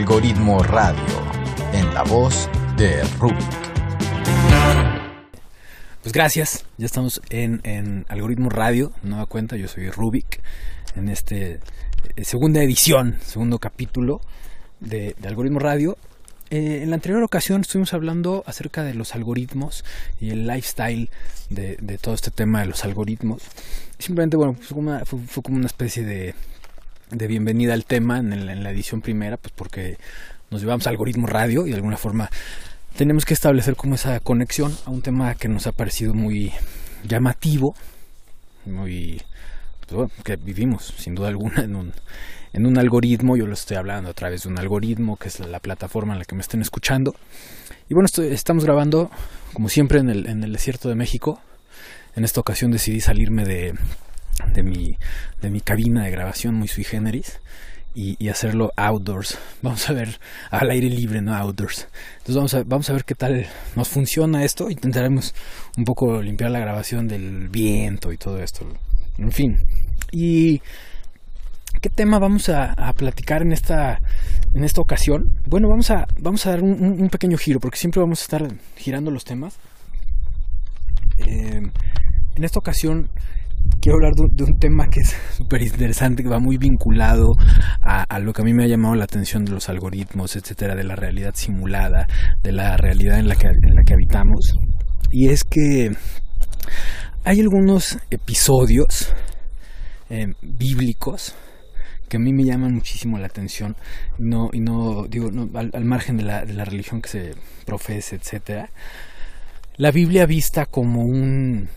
Algoritmo Radio, en la voz de Rubik. Pues gracias, ya estamos en, en Algoritmo Radio, nueva cuenta, yo soy Rubik, en este eh, segunda edición, segundo capítulo de, de Algoritmo Radio. Eh, en la anterior ocasión estuvimos hablando acerca de los algoritmos y el lifestyle de, todo este tema de los algoritmos. Simplemente, bueno, fue una, fue como una especie de, de bienvenida al tema en, el- en la edición primera, pues porque nos llevamos a algoritmo radio y de alguna forma tenemos que establecer como esa conexión a un tema que nos ha parecido muy llamativo, muy pues bueno, que vivimos sin duda alguna en un, en un algoritmo, yo lo estoy hablando a través de un algoritmo que es la plataforma en la que me estén escuchando. Y bueno, estoy- estamos grabando como siempre en el, en el desierto de México. En esta ocasión decidí salirme de, de, mi, de mi cabina de grabación muy sui generis y, hacerlo outdoors. Vamos a ver al aire libre, no outdoors. Entonces vamos a, vamos a ver qué tal nos funciona esto. Intentaremos un poco limpiar la grabación del viento y todo esto. En fin. Y ¿qué tema vamos a, a platicar en esta, en esta ocasión? Bueno, vamos a, vamos a dar un pequeño giro, porque siempre vamos a estar girando los temas. Eh, en esta ocasión quiero hablar de, un- tema que es súper interesante, que va muy vinculado a, lo que a mí me ha llamado la atención de los algoritmos, etcétera, de la realidad simulada, de la realidad en la que, en la que habitamos. Y es que hay algunos episodios eh, bíblicos que a mí me llaman muchísimo la atención no y no digo al margen de la, de la religión que se profese etcétera la Biblia vista como un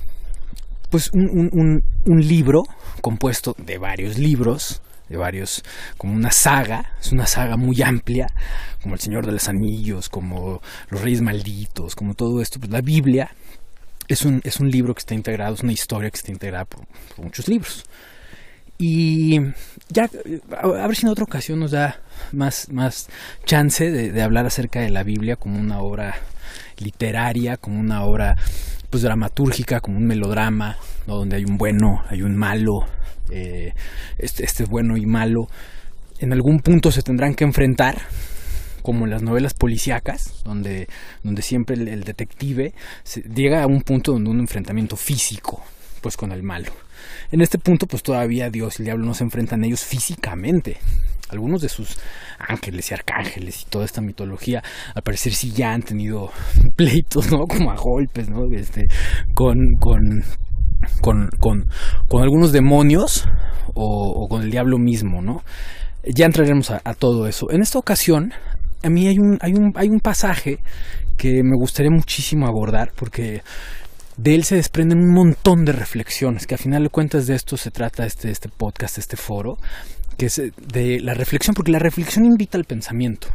pues un, un- libro compuesto de varios libros de varios como una saga es una saga muy amplia como el Señor de los Anillos como los Reyes Malditos como todo esto pues la Biblia es un, es un libro que está integrado, es una historia que está integrada por, muchos libros. Y ya, a, ver si en otra ocasión nos da más, más chance de hablar acerca de la Biblia como una obra literaria, como una obra pues dramatúrgica, como un melodrama, ¿no? donde hay un bueno, hay un malo, eh, este, este bueno y malo en algún punto se tendrán que enfrentar, como en las novelas policíacas, donde, donde siempre el, detective se- llega a un punto donde un enfrentamiento físico, pues con el malo. En este punto, pues todavía Dios y el diablo no se enfrentan ellos físicamente. Algunos de sus ángeles y arcángeles y toda esta mitología, al parecer sí ya han tenido pleitos, ¿no? Como a golpes, ¿no? Este, con, con, con, con, con algunos demonios o, o con el diablo mismo, ¿no? Ya entraremos a, a todo eso. En esta ocasión, a mí hay un, hay un, hay un pasaje que me gustaría muchísimo abordar porque de él se desprenden un montón de reflexiones, que a final de cuentas de esto se trata este, este podcast, este foro, que es eh, de la reflexión, porque la reflexión invita al pensamiento.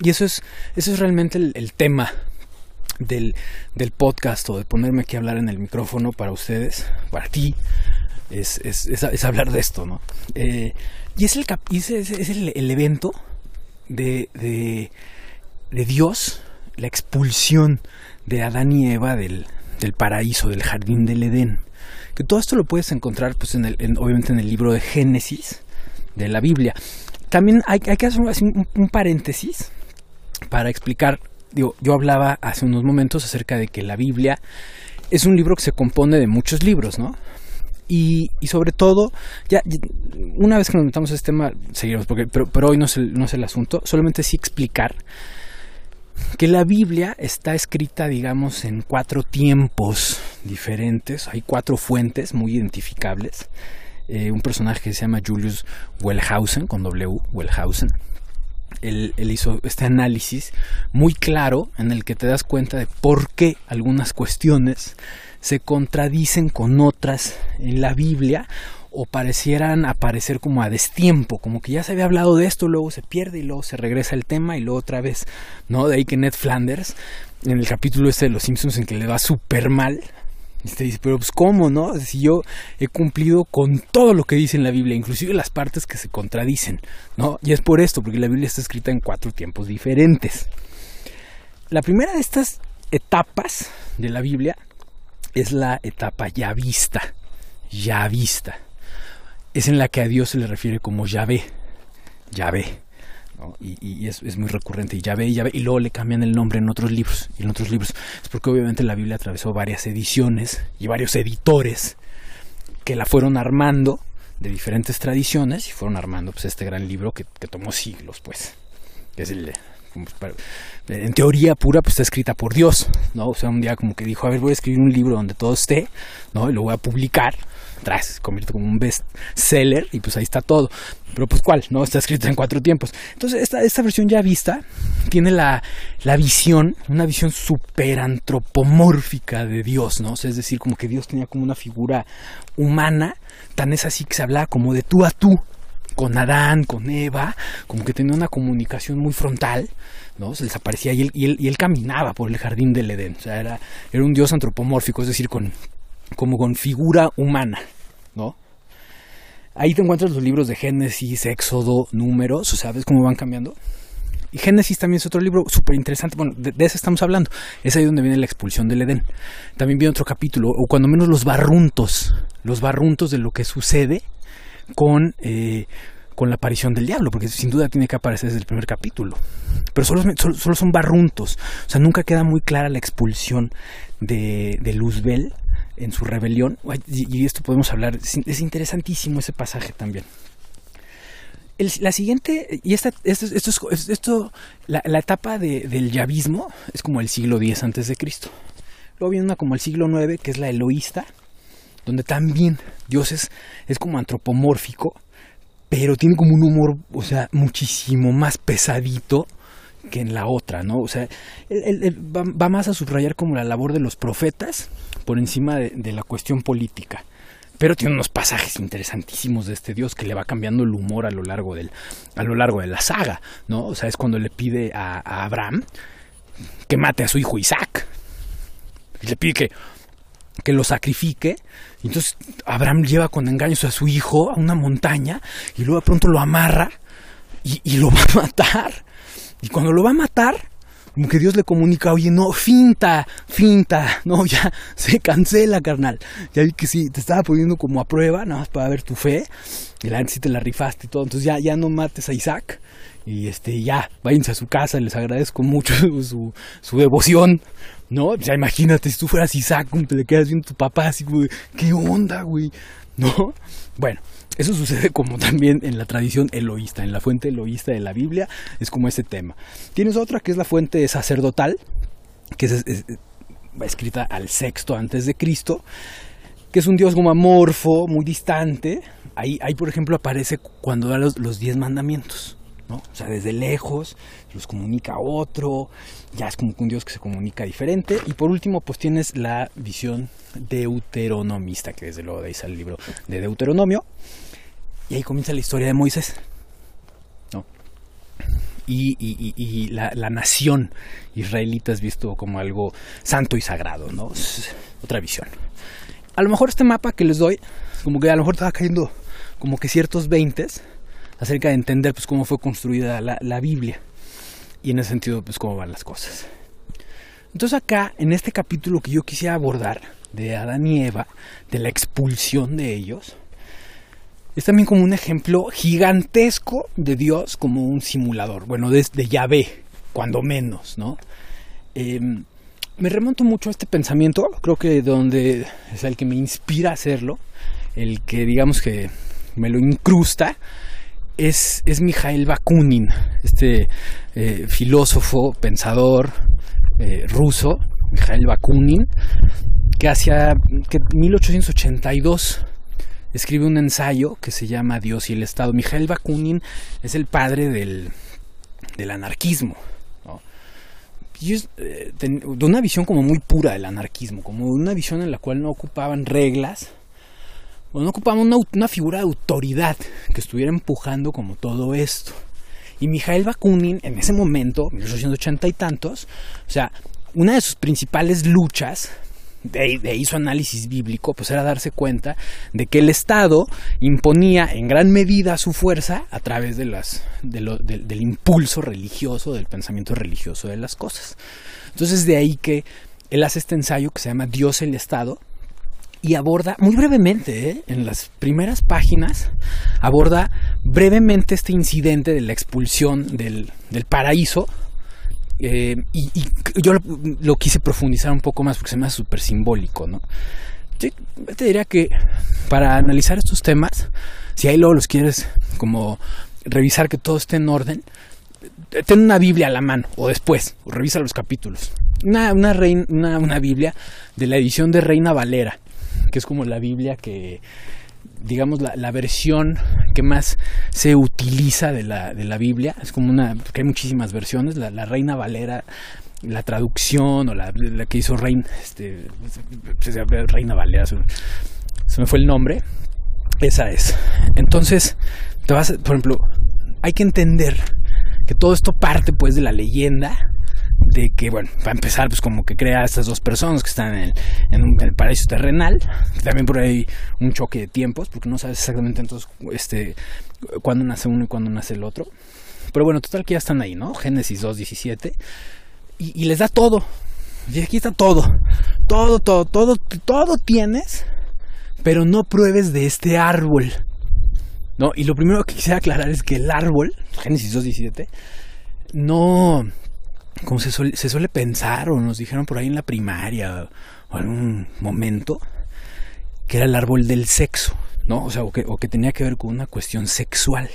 Y eso es, eso es realmente el, tema del, del podcast o de ponerme aquí a hablar en el micrófono para ustedes, para ti, es, es, es, hablar de esto, ¿no? Eh, y es el, es el, el evento de, de, de Dios, la expulsión de Adán y Eva del, del paraíso, del jardín del Edén. Que todo esto lo puedes encontrar, pues, en el, en- obviamente, en el libro de Génesis de la Biblia. También hay, hay que hacer un, un paréntesis para explicar. Digo, yo hablaba hace unos momentos acerca de que la Biblia es un libro que se compone de muchos libros, ¿no? Y, y sobre todo, ya, una vez que nos metamos a este tema, seguiremos, porque, pero, pero hoy no es, el, no es el asunto, solamente sí explicar que la Biblia está escrita, digamos, en cuatro tiempos diferentes, hay cuatro fuentes muy identificables. Eh, un personaje que se llama Julius Wellhausen, con W, Wellhausen, él, él, hizo este análisis muy claro en el que te das cuenta de por qué algunas cuestiones se contradicen con otras en la Biblia o parecieran aparecer como a destiempo, como que ya se había hablado de esto, luego se pierde y luego se regresa el tema y luego otra vez, ¿no? De ahí que Ned Flanders, en el capítulo este de Los Simpsons en que le va súper mal, y te dice, pero pues cómo, ¿no? Si yo he cumplido con todo lo que dice en la Biblia, inclusive las partes que se contradicen, ¿no? Y es por esto, porque la Biblia está escrita en cuatro tiempos diferentes. La primera de estas etapas de la Biblia es la etapa ya vista, ya vista. Es en la que a Dios se le refiere como Yahvé, Yahvé. Y, es, muy recurrente, y ya ve, y ya ve, y luego le cambian el nombre en otros libros, y en otros libros. Es porque obviamente la Biblia atravesó varias ediciones y varios editores que la fueron armando de diferentes tradiciones y fueron armando pues este gran libro que, que tomó siglos, pues. Que es el, en teoría pura, pues está escrita por Dios, ¿no? O sea, un día como que dijo, a ver, voy a escribir un libro donde todo esté, ¿no? Y lo voy a publicar, tras, se convierte como un best seller y pues ahí está todo. Pero pues cuál, ¿no? Está escrita en cuatro tiempos. Entonces, esta, esta versión ya vista tiene la, la visión, una visión súper antropomórfica de Dios, ¿no? O sea, es decir, como que Dios tenía como una figura humana, tan es así que se hablaba como de tú a tú, con Adán, con Eva, como que tenía una comunicación muy frontal, ¿no? Se les aparecía y él, caminaba por el jardín del Edén, o sea, era, un dios antropomórfico, es decir, con, como con figura humana, ¿no? Ahí te encuentras los libros de Génesis, Éxodo, Números, ¿ves cómo van cambiando? Y Génesis también es otro libro súper interesante. Bueno, de, de, eso estamos hablando. Es ahí donde viene la expulsión del Edén. También viene otro capítulo, o cuando menos los barruntos. Los barruntos de lo que sucede con, eh, con la aparición del diablo, porque sin duda tiene que aparecer desde el primer capítulo. Pero solo, solo, son barruntos, o sea, nunca queda muy clara la expulsión de, de Luzbel en su rebelión. Y, esto podemos hablar, es interesantísimo ese pasaje también. la siguiente, y esta, esto, esto, esto la, la, etapa de, del yavismo es como el siglo X antes de Cristo. Luego viene una como el siglo IX, que es la eloísta, donde también Dios es, como antropomórfico, pero tiene como un humor, o sea, muchísimo más pesadito que en la otra, ¿no? O sea, él, va, más a subrayar como la labor de los profetas por encima de, la cuestión política. Pero tiene unos pasajes interesantísimos de este Dios que le va cambiando el humor a lo largo del, a lo largo de la saga, ¿no? O sea, es cuando le pide a, a Abraham que mate a su hijo Isaac. Y le pide que que lo sacrifique. Entonces Abraham lleva con engaños a su hijo a una montaña y luego de pronto lo amarra y, lo va a matar. Y cuando lo va a matar, como que Dios le comunica, oye, no, finta, finta, no, ya se cancela, carnal. Ya vi que sí, te estaba poniendo como a prueba, nada más para ver tu fe. Y la gente sí te la rifaste y todo. Entonces ya, ya no mates a Isaac. Y este, ya, váyanse a su casa, les agradezco mucho su, su devoción. ¿no? Sea, imagínate, si tú fueras Isaac, te le quedas viendo tu papá así, güey, ¿qué onda, güey? ¿No? Bueno, eso sucede como también en la tradición eloísta, en la fuente eloísta de la Biblia, es como ese tema. Tienes otra que es la fuente sacerdotal, que es, escrita al sexto antes de Cristo, que es un dios como amorfo, muy distante. Ahí, ahí por ejemplo, aparece cuando da los, los diez mandamientos. O sea, desde lejos los comunica a otro, ya es como un Dios que se comunica diferente. Y por último, pues tienes la visión deuteronomista, que desde luego de ahí sale el libro de Deuteronomio. Y ahí comienza la historia de Moisés, ¿no? Y, la, nación israelita es visto como algo santo y sagrado, ¿no? otra visión. A lo mejor este mapa que les doy, como que a lo mejor estaba cayendo como que ciertos veintes acerca de entender pues cómo fue construida la, la Biblia y en ese sentido pues cómo van las cosas. Entonces acá, en este capítulo que yo quisiera abordar de Adán y Eva, de la expulsión de ellos, es también como un ejemplo gigantesco de Dios como un simulador, bueno, desde Yahvé, cuando menos, ¿no? Em, me remonto mucho a este pensamiento, creo que donde es el que me inspira a hacerlo, el que digamos que me lo incrusta, es, es Mikhail Bakunin, este eh, filósofo, pensador eh, ruso, Mikhail Bakunin, que hacia que 1882 escribe un ensayo que se llama Dios y el Estado. Mikhail Bakunin es el padre del, del anarquismo. Y es, eh, de una visión como muy pura del anarquismo, como una visión en la cual no ocupaban reglas, no ocupamos una, figura de autoridad que estuviera empujando como todo esto. Y Mijael Bakunin, en ese momento, 1880 y tantos, o sea, una de sus principales luchas, de, ahí su análisis bíblico, pues era darse cuenta de que el Estado imponía en gran medida su fuerza a través de las, del impulso religioso, del pensamiento religioso de las cosas. Entonces de ahí que él hace este ensayo que se llama Dios el Estado, y aborda muy brevemente, ¿eh? en las primeras páginas, aborda brevemente este incidente de la expulsión del, del paraíso. Eh, y, yo lo, quise profundizar un poco más porque se me hace súper simbólico, ¿no? Yo te diría que para analizar estos temas, si ahí luego los quieres como revisar que todo esté en orden, ten una Biblia a la mano o después, revisa los capítulos. Una, una, rein- una, una Biblia de la edición de Reina Valera, que es como la Biblia que, digamos, la, la versión que más se utiliza de la, de la Biblia. Es como una, porque hay muchísimas versiones. La, Reina Valera, la traducción o la, que hizo Reina, este, Reina Valera, se, me fue el nombre. Esa es. Entonces, te vas, por ejemplo, hay que entender que todo esto parte pues de la leyenda de que, bueno, para empezar, pues como que crea a estas dos personas que están en el, en un- el paraíso terrenal, también por ahí un choque de tiempos, porque no sabes exactamente entonces este, cuándo nace uno y cuándo nace el otro. Pero bueno, total que ya están ahí, ¿no? Génesis 2, 17. Y, y les da todo. Y aquí está todo. Todo, todo, todo, todo tienes, pero no pruebes de este árbol. ¿No? Y lo primero que quisiera aclarar es que el árbol, Génesis 2.17, no, como se suele, se suele pensar, o nos dijeron por ahí en la primaria, o en un momento, que era el árbol del sexo, ¿no? O sea, o que, o que tenía que ver con una cuestión sexual.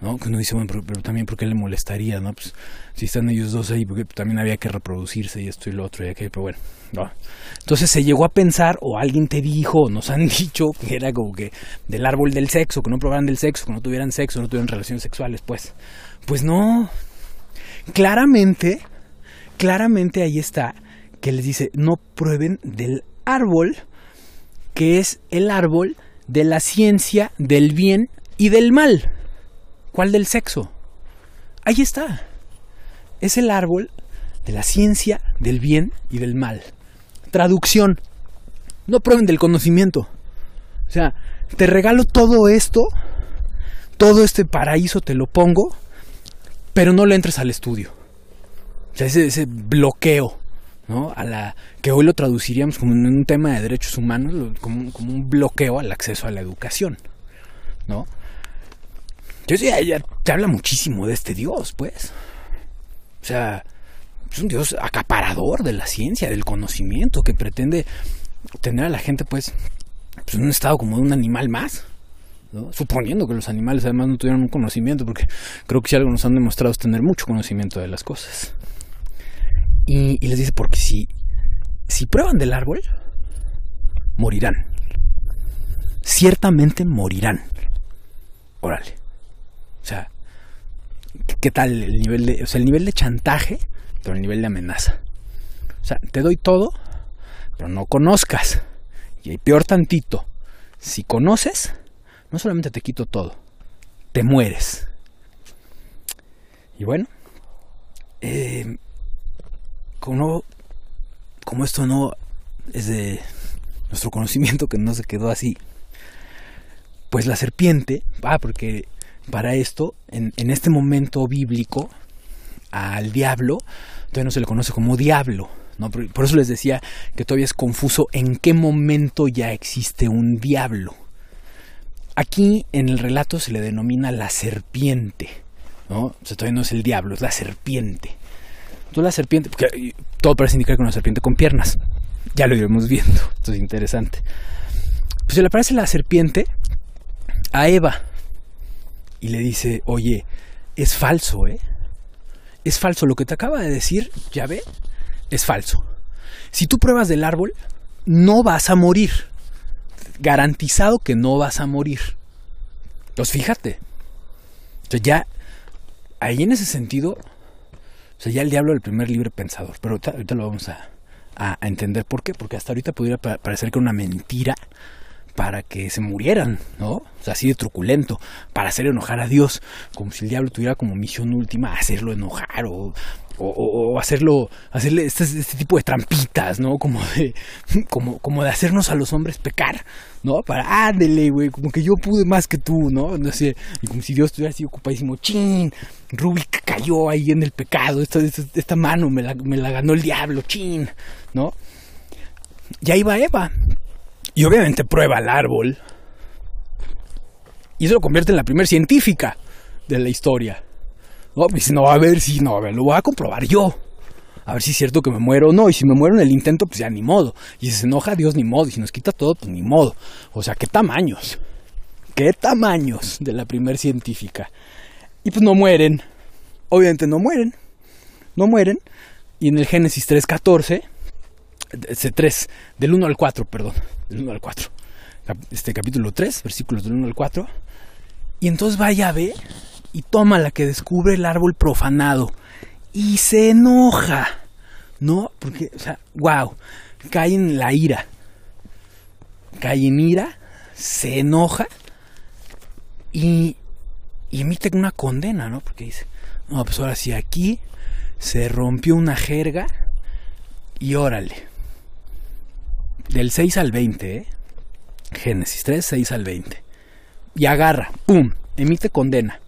¿no? Que uno dice, bueno, pero, pero también porque le molestaría, ¿no? Pues si están ellos dos ahí, porque también había que reproducirse y esto y lo otro, y aquello, pero bueno, no. Entonces se llegó a pensar, o alguien te dijo, o nos han dicho, que era como que del árbol del sexo, que no probaran del sexo, que no tuvieran sexo, no tuvieran relaciones sexuales, pues. Pues no. Claramente, claramente ahí está, que les dice, no prueben del árbol, que es el árbol de la ciencia del bien y del mal. ¿Cuál del sexo? Ahí está. Es el árbol de la ciencia del bien y del mal. Traducción. No prueben del conocimiento. O sea, te regalo todo esto, todo este paraíso te lo pongo, pero no le entres al estudio. O sea, ese, bloqueo, ¿no? A la que hoy lo traduciríamos como un tema de derechos humanos, como, un- bloqueo al acceso a la educación, ¿no? Entonces ya, ya te habla muchísimo de este Dios, pues. O sea, es un Dios acaparador de la ciencia, del conocimiento, que pretende tener a la gente, pues, pues, en un estado como de un animal más. Suponiendo que los animales además no tuvieran un conocimiento, porque creo que si algo nos han demostrado es tener mucho conocimiento de las cosas. Y, les dice, porque si, si prueban del árbol, morirán. Ciertamente morirán. Órale. O sea, ¿qué, qué tal el nivel de, o sea, el nivel de chantaje, pero el nivel de amenaza? O sea, te doy todo, pero no conozcas. Y hay peor tantito, si conoces, no solamente te quito todo, te mueres. Y bueno, eh, como, como esto no es de nuestro conocimiento que no se quedó así, pues la serpiente, ah, porque para esto, en, este momento bíblico, al diablo todavía no se le conoce como diablo. ¿no? Por eso les decía que todavía es confuso en qué momento ya existe un diablo. Aquí en el relato se le denomina la serpiente. ¿no? O sea, todavía no es el diablo, es la serpiente. Entonces la serpiente, porque eh, todo parece indicar que una serpiente con piernas. Ya lo iremos viendo, esto es interesante. Pues se le aparece la serpiente a Eva y le dice, oye, es falso, ¿eh? Es falso, lo que te acaba de decir, ya ve, es falso. Si tú pruebas del árbol, no vas a morir. Garantizado que no vas a morir. Pues fíjate. O sea, ya, ahí en ese sentido, o sea, ya el diablo era el primer libre pensador. Pero ahorita, lo vamos a, a- entender por qué. Porque hasta ahorita pudiera pa- parecer que era una mentira para que se murieran, ¿no? O sea, así de truculento, para hacer enojar a Dios, como si el diablo tuviera como misión última hacerlo enojar o, hacerlo, hacerle este, este tipo de trampitas, ¿no? Como de, como, como de hacernos a los hombres pecar, ¿no? Para, ándele, güey, como que yo pude más que tú, ¿no? No sé, y como si Dios estuviera así ocupadísimo, chin, Rubik cayó ahí en el pecado, esta, esta, esta mano me la, me la ganó el diablo, chin, ¿no? Y ahí va Eva, y obviamente prueba el árbol. Y eso lo convierte en la primer científica de la historia. No, dice, no, a ver si, no, a ver, lo voy a comprobar yo. A ver si es cierto que me muero o no. Y si me muero en el intento, pues ya ni modo. Y si se enoja Dios, ni modo. Y si nos quita todo, pues ni modo. O sea, qué tamaños. Qué tamaños de la primer científica. Y pues no mueren. Obviamente no mueren. No mueren. Y en el Génesis 3.14, ese 3, del 1 al 4, perdón, del 1 al 4. Este capítulo 3, versículos del 1 al 4. Y entonces va Yahvé y toma la que descubre el árbol profanado y se enoja, ¿no? Porque, o sea, wow, cae en la ira, cae en ira, se enoja y, y emite una condena, ¿no? Porque dice, no, pues ahora sí, aquí se rompió una jerga y órale. Del 6 al 20, ¿eh? Génesis 3, 6 al 20. Y agarra, ¡pum! Emite condena.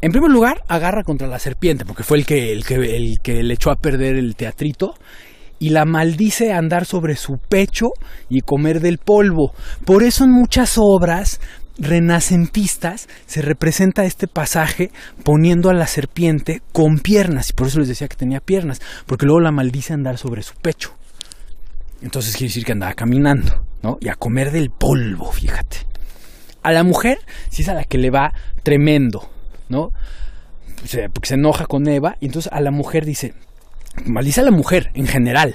En primer lugar, agarra contra la serpiente, porque fue el que, el que, el que le echó a perder el teatrito. Y la maldice andar sobre su pecho y comer del polvo. Por eso en muchas obras renacentistas se representa este pasaje poniendo a la serpiente con piernas. Y por eso les decía que tenía piernas, porque luego la maldice andar sobre su pecho. Entonces quiere decir que andaba caminando, ¿no? Y a comer del polvo, fíjate. A la mujer, si es a la que le va tremendo, ¿no? Porque se enoja con Eva y entonces a la mujer dice, maldice a la mujer en general.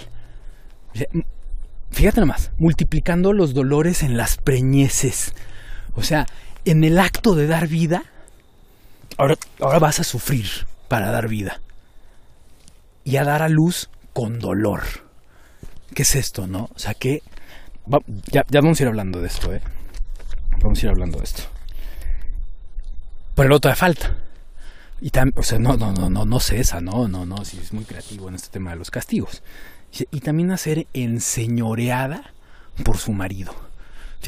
Fíjate nomás, multiplicando los dolores en las preñeces. O sea, en el acto de dar vida, ahora, ahora vas a sufrir para dar vida. Y a dar a luz con dolor. ¿Qué es esto, no? O sea, que... Ya, vamos a ir hablando de esto, ¿eh? Vamos a ir hablando de esto. Pero luego todavía falta. Y también, o sea, no, no, no, no, no cesa, no, no, no, si es muy creativo en este tema de los castigos. Y también a ser enseñoreada por su marido.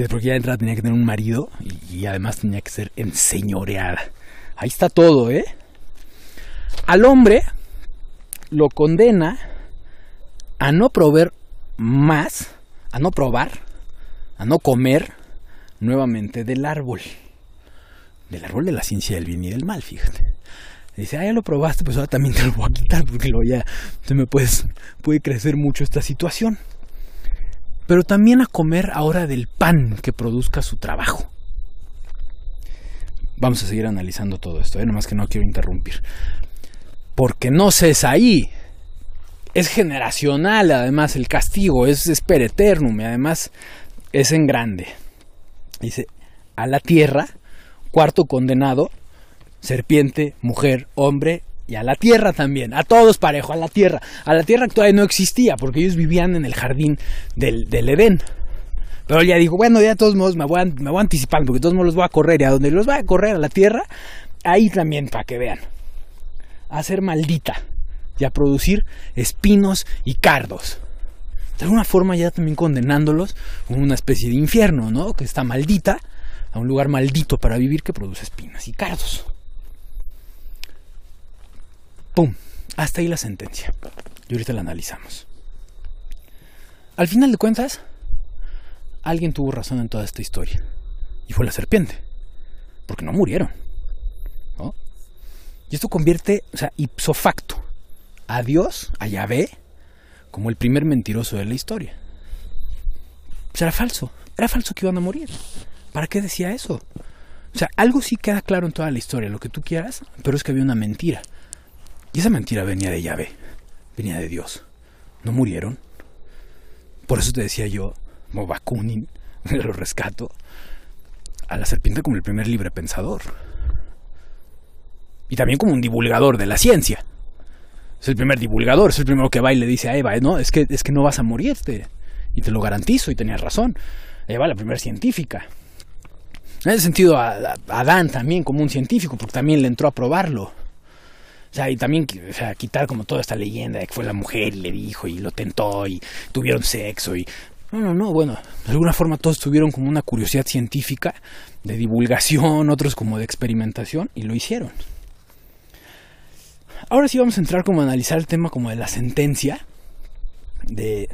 Porque ya entrada tenía que tener un marido y, además tenía que ser enseñoreada. Ahí está todo, ¿eh? Al hombre lo condena a no proveer más, a no probar, a no comer nuevamente del árbol del árbol de la ciencia del bien y del mal, fíjate. Dice, ah, ya lo probaste, pues ahora también te lo voy a quitar porque luego ya se me puedes, puede crecer mucho esta situación. Pero también a comer ahora del pan que produzca su trabajo. Vamos a seguir analizando todo esto, ¿eh? nomás que no quiero interrumpir. Porque no cesa ahí. Es generacional, además, el castigo, es, es per eternum, y además es en grande. Dice, a la tierra cuarto condenado, serpiente, mujer, hombre y a la tierra también, a todos parejo, a la tierra. A la tierra todavía no existía porque ellos vivían en el jardín del, del Edén. Pero ya dijo, bueno, ya de todos modos me voy, a, me voy anticipando porque de todos modos los voy a correr y a donde los voy a correr a la tierra, ahí también para que vean. A ser maldita y a producir espinos y cardos. De alguna forma ya también condenándolos como una especie de infierno, ¿no? Que está maldita a un lugar maldito para vivir que produce espinas y cardos. ¡Pum! Hasta ahí la sentencia. Y ahorita la analizamos. Al final de cuentas, alguien tuvo razón en toda esta historia. Y fue la serpiente. Porque no murieron. ¿no? Y esto convierte, o sea, ipso facto, a Dios, a Yahvé, como el primer mentiroso de la historia. Pues era falso. Era falso que iban a morir. ¿Para qué decía eso? O sea, algo sí queda claro en toda la historia, lo que tú quieras, pero es que había una mentira. Y esa mentira venía de Yahvé, venía de Dios. No murieron. Por eso te decía yo, como Bakunin, lo rescato, a la serpiente como el primer libre pensador. Y también como un divulgador de la ciencia. Es el primer divulgador, es el primero que va y le dice a Eva, no, es que, es que no vas a morirte. Y te lo garantizo, y tenías razón. Eva, la primera científica. En ese sentido, a, Adán también como un científico, porque también le entró a probarlo. O sea, y también quitar como toda esta leyenda de que fue la mujer y le dijo y lo tentó y tuvieron sexo y... No, no, no, bueno, de alguna forma todos tuvieron como una curiosidad científica de divulgación, otros como de experimentación y lo hicieron. Ahora sí vamos a entrar como a analizar el tema como de la sentencia de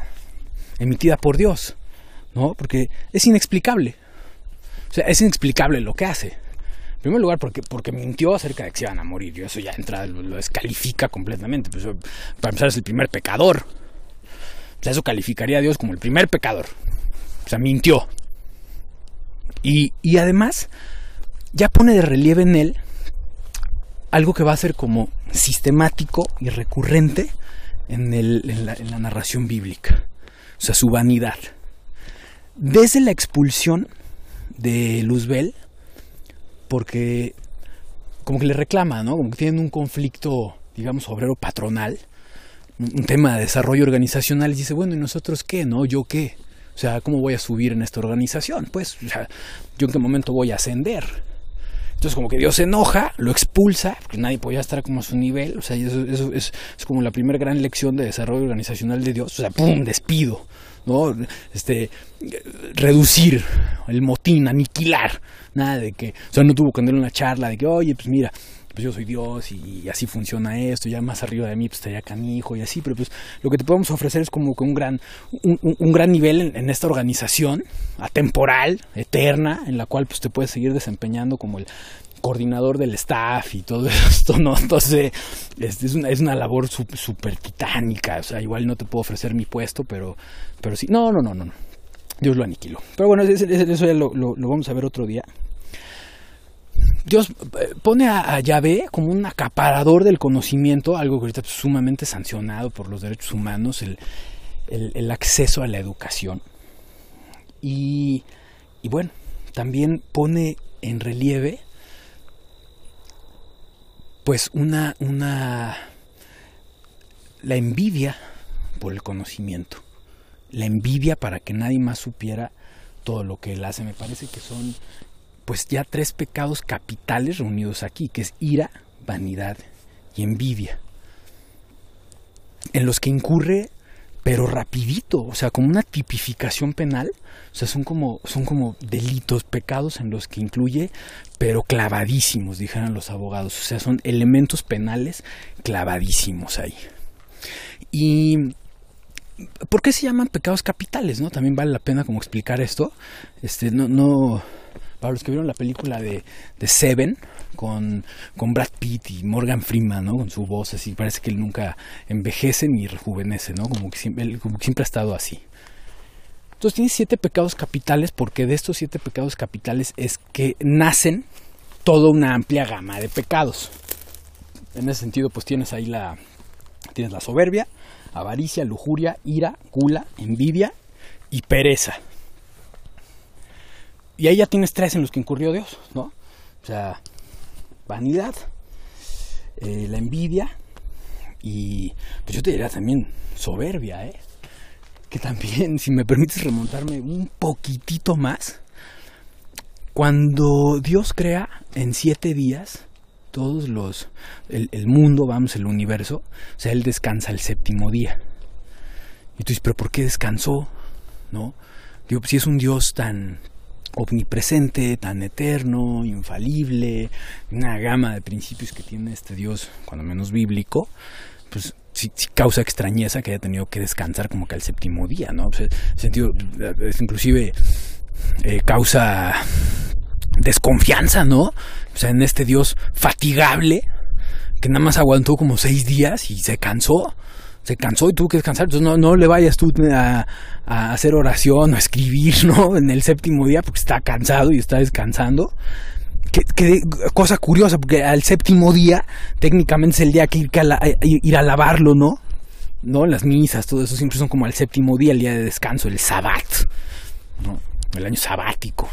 emitida por Dios, ¿no? Porque es inexplicable. O sea, es inexplicable lo que hace. En primer lugar, porque, porque mintió acerca de que se iban a morir. Y eso ya entra, lo, descalifica completamente. Pues, para empezar, es el primer pecador. O sea, eso calificaría a Dios como el primer pecador. O sea, mintió. Y, y además, ya pone de relieve en él algo que va a ser como sistemático y recurrente en, la, la narración bíblica. O sea, su vanidad. Desde la expulsión de Luzbel, porque como que le reclama, ¿no? Como que tienen un conflicto, digamos, obrero patronal, un tema de desarrollo organizacional, y dice, bueno, ¿y nosotros qué, no? ¿Yo qué? O sea, ¿cómo voy a subir en esta organización? Pues, o sea, ¿yo en qué momento voy a ascender? Entonces como que Dios se enoja, lo expulsa, porque nadie podía estar como a su nivel, o sea, eso, eso es, es, como la primera gran lección de desarrollo organizacional de Dios, o sea, ¡pum!, despido, ¿no? Este, reducir el motín, aniquilar, nada de que, o sea, no tuvo que tener una charla de que, oye, pues mira, pues yo soy Dios y así funciona esto, ya más arriba de mí pues estaría canijo y así, pero pues lo que te podemos ofrecer es como que un gran, un, gran nivel en, esta organización, atemporal, eterna, en la cual pues te puedes seguir desempeñando como el coordinador del staff y todo esto, ¿no? Entonces, es, una, es una labor súper titánica, o sea, igual no te puedo ofrecer mi puesto, pero, pero sí, no, no, no, no, Dios lo aniquiló. Pero bueno, eso, eso ya lo vamos a ver otro día. Dios pone a, a, Yahvé como un acaparador del conocimiento, algo que ahorita es sumamente sancionado por los derechos humanos, el acceso a la educación. Y, y, bueno, también pone en relieve pues una, una, la envidia por el conocimiento, la envidia para que nadie más supiera todo lo que él hace. Me parece que son pues ya tres pecados capitales reunidos aquí, que es ira, vanidad y envidia, en los que incurre pero rapidito, o sea, como una tipificación penal, o sea, son como, son como delitos, pecados en los que incluye, pero clavadísimos, dijeran los abogados, o sea, son elementos penales clavadísimos ahí. Y ¿por qué se llaman pecados capitales? ¿No? También vale la pena como explicar esto. Este, no, no, para los que vieron la película de, Seven con, Brad Pitt y Morgan Freeman, ¿no? Con su voz así, parece que él nunca envejece ni rejuvenece, ¿no? Como que siempre, él, como que siempre ha estado así. Entonces tiene siete pecados capitales porque de estos siete pecados capitales es que nacen toda una amplia gama de pecados. En ese sentido, pues tienes ahí la, tienes la soberbia, avaricia, lujuria, ira, gula, envidia y pereza. Y ahí ya tienes tres en los que incurrió Dios, ¿no? O sea, vanidad, eh, la envidia y pues yo te diría también soberbia, ¿eh? Que también, si me permites remontarme un poquitito más, cuando Dios crea en siete días todos los, el, el mundo, vamos, el universo, o sea, Él descansa el séptimo día. Y tú dices, pero ¿por qué descansó? ¿No? Digo, pues si es un Dios tan, omnipresente, tan eterno, infalible, una gama de principios que tiene este Dios, cuando menos bíblico, pues sí, causa extrañeza que haya tenido que descansar como que al séptimo día, ¿no? En sentido, es inclusive eh, causa desconfianza, ¿no? O sea, en este Dios fatigable, que nada más aguantó como seis días y se cansó se cansó y tuvo que descansar, entonces no, no le vayas tú a, a, hacer oración o a escribir, ¿no? En el séptimo día porque está cansado y está descansando. Que, cosa curiosa, porque al séptimo día técnicamente es el día que ir a, la, ir a lavarlo, ¿no? ¿No? Las misas, todo eso siempre son como al séptimo día, el día de descanso, el sabbat, ¿no? El año sabático.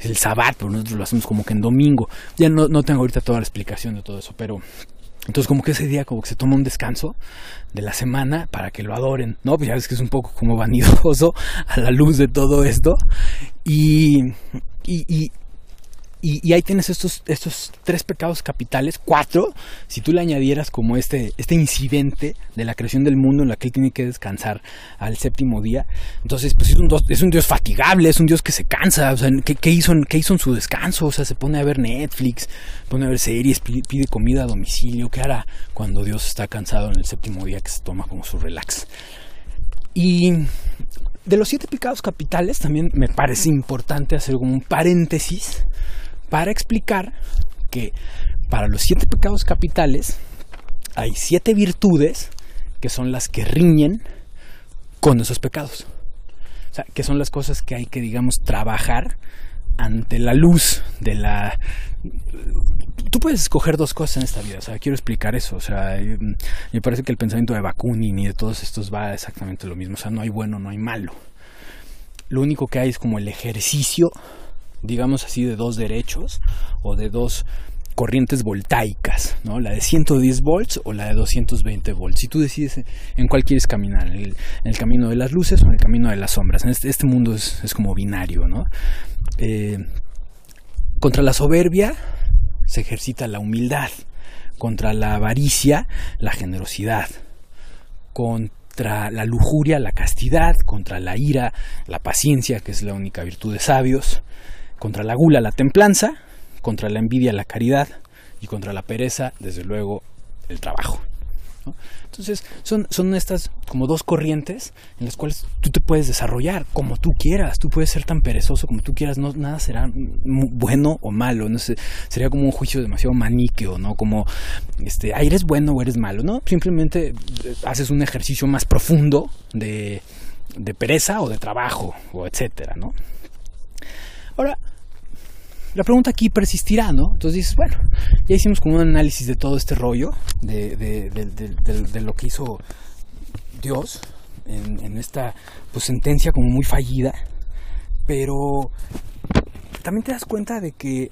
El sabbat, pero nosotros lo hacemos como que en domingo. Ya no, no tengo ahorita toda la explicación de todo eso, pero entonces como que ese día como que se toma un descanso de la semana para que lo adoren, ¿no? Pues ya ves que es un poco como vanidoso a la luz de todo esto. Y, y, y, y, ahí tienes estos, estos tres pecados capitales, cuatro, si tú le añadieras como este, este incidente de la creación del mundo en la que él tiene que descansar al séptimo día. Entonces, pues es un, Dios fatigable, es un Dios que se cansa, o sea, ¿qué, hizo, ¿qué hizo en su descanso? O sea, se pone a ver Netflix, pone a ver series, pide comida a domicilio, ¿qué hará cuando Dios está cansado en el séptimo día que se toma como su relax? Y de los siete pecados capitales también me parece importante hacer como un paréntesis para explicar que para los siete pecados capitales hay siete virtudes que son las que riñen con esos pecados. O sea, que son las cosas que hay que, digamos, trabajar ante la luz de la... Tú puedes escoger dos cosas en esta vida, o sea, quiero explicar eso, o sea, me parece que el pensamiento de Bakunin y de todos estos va exactamente lo mismo, o sea, no hay bueno, no hay malo. Lo único que hay es como el ejercicio, digamos así, de dos derechos o de dos corrientes voltaicas, ¿no? La de 110 volts o la de 220 volts. Si tú decides en cuál quieres caminar, en el, camino de las luces o en el camino de las sombras. Este, este mundo es, como binario, ¿no? Eh, contra la soberbia se ejercita la humildad. Contra la avaricia, la generosidad. Contra la lujuria, la castidad. Contra la ira, la paciencia, que es la única virtud de sabios. Contra la gula, la templanza contra la envidia la caridad y contra la pereza, desde luego, el trabajo. Entonces, son, son estas como dos corrientes en las cuales tú te puedes desarrollar como tú quieras. Tú puedes ser tan perezoso como tú quieras. No, nada será bueno o malo. No sería como un juicio demasiado maniqueo, ¿no? Como, este, ah, eres bueno o eres malo, ¿no? Simplemente eh, haces un ejercicio más profundo de, de pereza o de trabajo, o etcétera, ¿no? Ahora, la pregunta aquí persistirá, ¿no? Entonces dices, bueno, ya hicimos como un análisis de todo este rollo, de, lo que hizo Dios en, esta pues, sentencia como muy fallida, pero también te das cuenta de que,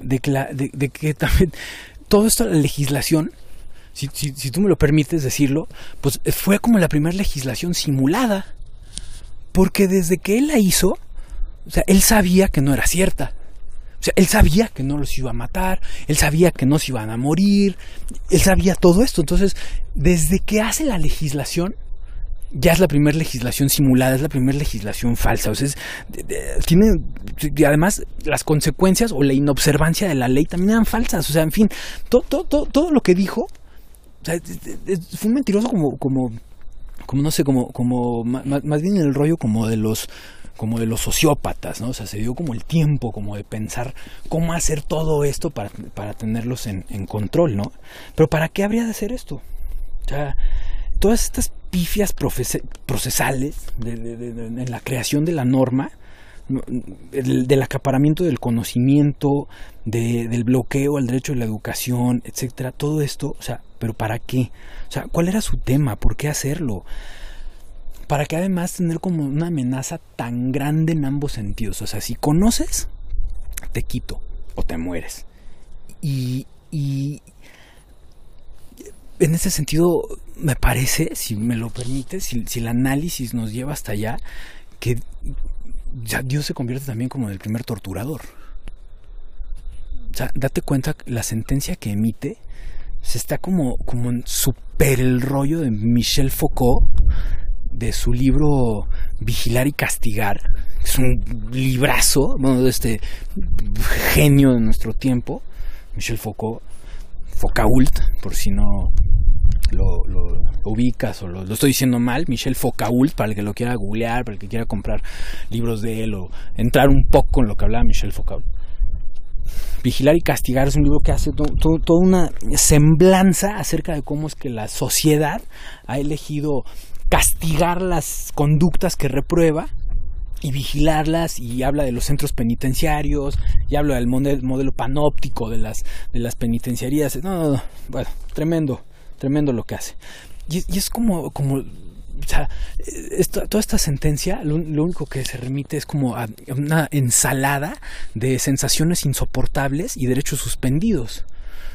de que, de, que también toda legislación, si, si tú me lo permites decirlo, pues fue como la primera legislación simulada, porque desde que él la hizo, o sea, él sabía que no era cierta. O sea, él sabía que no los iba a matar, él sabía que no se iban a morir, él sabía todo esto. Entonces, desde que hace la legislación, ya es la primera legislación simulada, es la primera legislación falsa. O sea, tiene, y además las consecuencias o la inobservancia de la ley también eran falsas. O sea, en fin, todo, todo, todo, lo que dijo, o sea, fue un mentiroso como, como, como no sé, como, como, más bien el rollo como de los como de los sociópatas, ¿no? O sea, se dio como el tiempo, como de pensar cómo hacer todo esto para, para tenerlos en, control, ¿no? Pero ¿para qué habría de hacer esto? O sea, todas estas pifias procesales en la creación de la norma, del acaparamiento del conocimiento, del bloqueo al derecho de la educación, etcétera, todo esto, o sea, pero ¿para qué? O sea, ¿cuál era su tema? ¿Por qué hacerlo? Para que además tener como una amenaza tan grande en ambos sentidos. O sea, si conoces, te quito o te mueres. Y, y en ese sentido, me parece, si me lo permites, si, el análisis nos lleva hasta allá, que ya Dios se convierte también como el primer torturador. O sea, date cuenta, la sentencia que emite se está como, como en super el rollo de Michel Foucault de su libro Vigilar y Castigar. Es un librazo, bueno, de este genio de nuestro tiempo, Michel Foucault, Foucault, por si no lo, ubicas o lo, estoy diciendo mal, Michel Foucault, para el que lo quiera googlear, para el que quiera comprar libros de él o entrar un poco en lo que hablaba Michel Foucault. Vigilar y Castigar es un libro que hace toda una semblanza acerca de cómo es que la sociedad ha elegido castigar las conductas que reprueba y vigilarlas y habla de los centros penitenciarios y habla del modelo, panóptico de las, de las penitenciarías. No, no, no, bueno, tremendo, tremendo lo que hace. Y, es como, como o sea, toda esta sentencia lo, único que se remite es como a una ensalada de sensaciones insoportables y derechos suspendidos.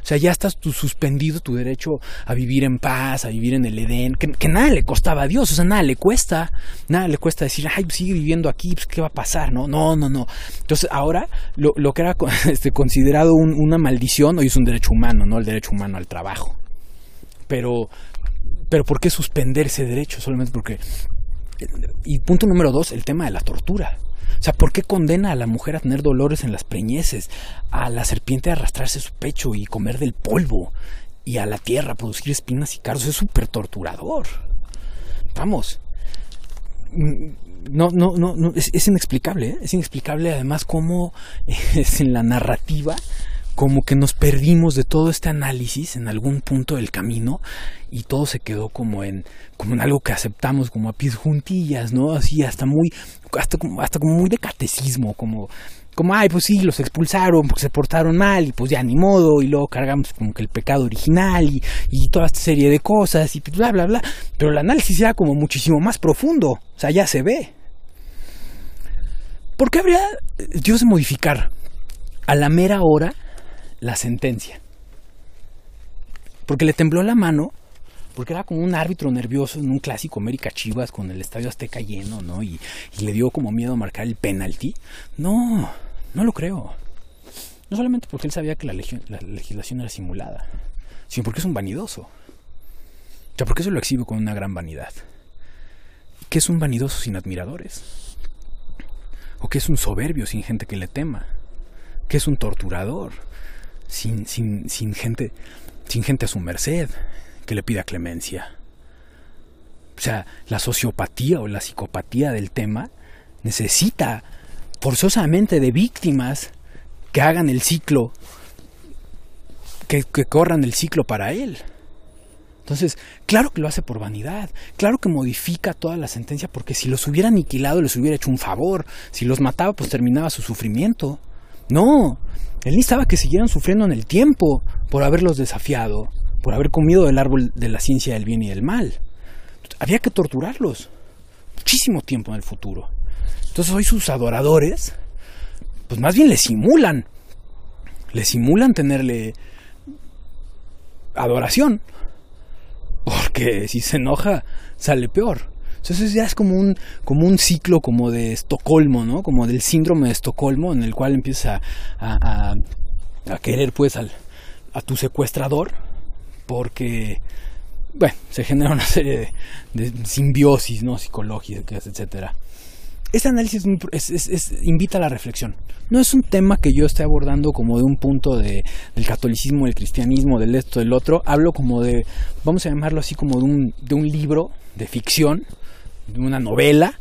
O sea, ya estás suspendido tu derecho a vivir en paz, a vivir en el Edén, que, nada le costaba a Dios, o sea, nada le cuesta, nada le cuesta decir, ay, sigue viviendo aquí, pues, ¿qué va a pasar? No, no, no, no. Entonces, ahora, lo, lo que era este, considerado una maldición, hoy es un derecho humano, ¿no? El derecho humano al trabajo. Pero, pero ¿por qué suspender ese derecho? Solamente porque... Y punto número dos, el tema de la tortura. O sea, ¿por qué condena a la mujer a tener dolores en las preñeces? A la serpiente a arrastrarse su pecho y comer del polvo. Y a la tierra a producir espinas y cardos. Es súper torturador. Vamos. no, no, no, no es, inexplicable, ¿eh? es inexplicable además cómo es en la narrativa como que nos perdimos de todo este análisis en algún punto del camino y todo se quedó como en como en algo que aceptamos como a pies juntillas, ¿no? Así hasta muy hasta como hasta como muy de catecismo, como como ay, pues sí, los expulsaron porque se portaron mal y pues ya ni modo y luego cargamos como que el pecado original y, y toda esta serie de cosas y bla bla bla, pero el análisis era como muchísimo más profundo, o sea, ya se ve. ¿Por qué habría Dios de modificar a la mera hora la sentencia. Porque le tembló la mano, porque era como un árbitro nervioso en un clásico América Chivas con el estadio Azteca lleno, ¿no? Y, le dio como miedo marcar el penalti. No, no lo creo. No solamente porque él sabía que la, la legislación era simulada, sino porque es un vanidoso. O sea, porque eso lo exhibe con una gran vanidad. ¿Qué es un vanidoso sin admiradores? ¿O qué es un soberbio sin gente que le tema? ¿Qué es un torturador? Sin, sin, sin, gente, sin gente a su merced que le pida clemencia. O sea, la sociopatía o la psicopatía del tema necesita forzosamente de víctimas que hagan el ciclo, que, que corran el ciclo para él. Entonces, claro que lo hace por vanidad, claro que modifica toda la sentencia porque si los hubiera aniquilado les hubiera hecho un favor, si los mataba pues terminaba su sufrimiento. No, él necesitaba que siguieran sufriendo en el tiempo por haberlos desafiado, por haber comido del árbol de la ciencia del bien y del mal. Había que torturarlos muchísimo tiempo en el futuro. Entonces hoy sus adoradores, pues más bien le simulan, le simulan tenerle adoración, porque si se enoja sale peor. Entonces ya es como un, como un ciclo como de Estocolmo, ¿no? Como del síndrome de Estocolmo, en el cual empieza a, querer pues al, a tu secuestrador, porque, bueno, se genera una serie de, simbiosis, ¿no? Psicológicas, etcétera. Este análisis invita a la reflexión. No es un tema que yo esté abordando como de un punto de, del catolicismo, del cristianismo, del esto, del otro. Hablo como de, vamos a llamarlo así como de un, de un libro de ficción una novela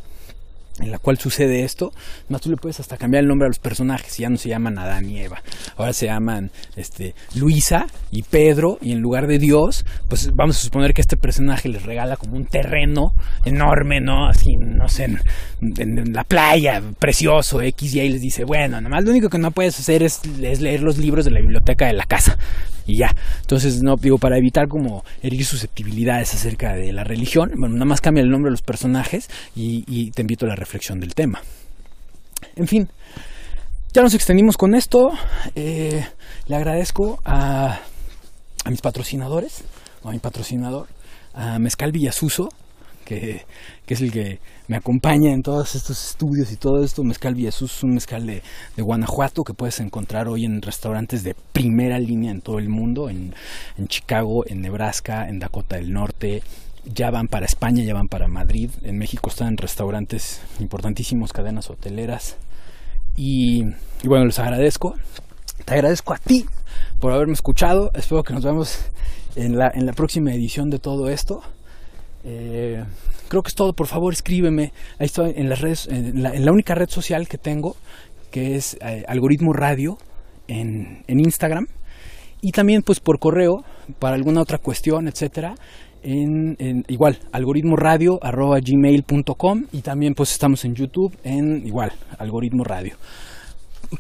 en la cual sucede esto, más tú le puedes hasta cambiar el nombre a los personajes, ya no se llaman Adán y Eva, ahora se llaman este, Luisa y Pedro, y en lugar de Dios, pues vamos a suponer que este personaje les regala como un terreno enorme, ¿no? Así, no sé, en, la playa, precioso, X, y ahí les dice, bueno, nada más lo único que no puedes hacer es, es leer los libros de la biblioteca de la casa, y ya. Entonces, no, digo, para evitar como herir susceptibilidades acerca de la religión, bueno, nada más cambia el nombre de los personajes y, te invito a la reflexión del tema. En fin, ya nos extendimos con esto. Eh, le agradezco a, a mis patrocinadores, o a mi patrocinador, a Mezcal Villasuso, que, es el que me acompaña en todos estos estudios y todo esto. Mezcal Villazuz un mezcal de, Guanajuato que puedes encontrar hoy en restaurantes de primera línea en todo el mundo, en, en Chicago, en Nebraska, en Dakota del Norte, ya van para España, ya van para Madrid. En México están en restaurantes importantísimos, cadenas hoteleras. Y, y, bueno, les agradezco. Te agradezco a ti por haberme escuchado. Espero que nos veamos en la, en la próxima edición de todo esto. Eh, creo que es todo. Por favor, escríbeme. Ahí estoy en las redes, en la, única red social que tengo, que es eh, Algoritmo Radio en, Instagram. Y también, pues, por correo, para alguna otra cuestión, etcétera. En, igual algoritmo radio arroba gmail.com y también pues estamos en YouTube en igual algoritmo radio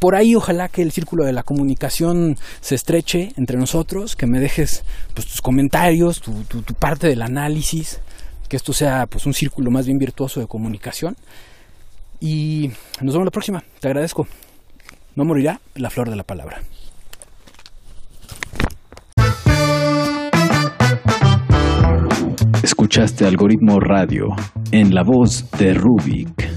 por ahí ojalá que el círculo de la comunicación se estreche entre nosotros, que me dejes pues, tus comentarios, tu, parte del análisis, que esto sea pues un círculo más bien virtuoso de comunicación. Y nos vemos la próxima. Te agradezco. No morirá la flor de la palabra. Escuchaste Algoritmo Radio en la voz de Rubik.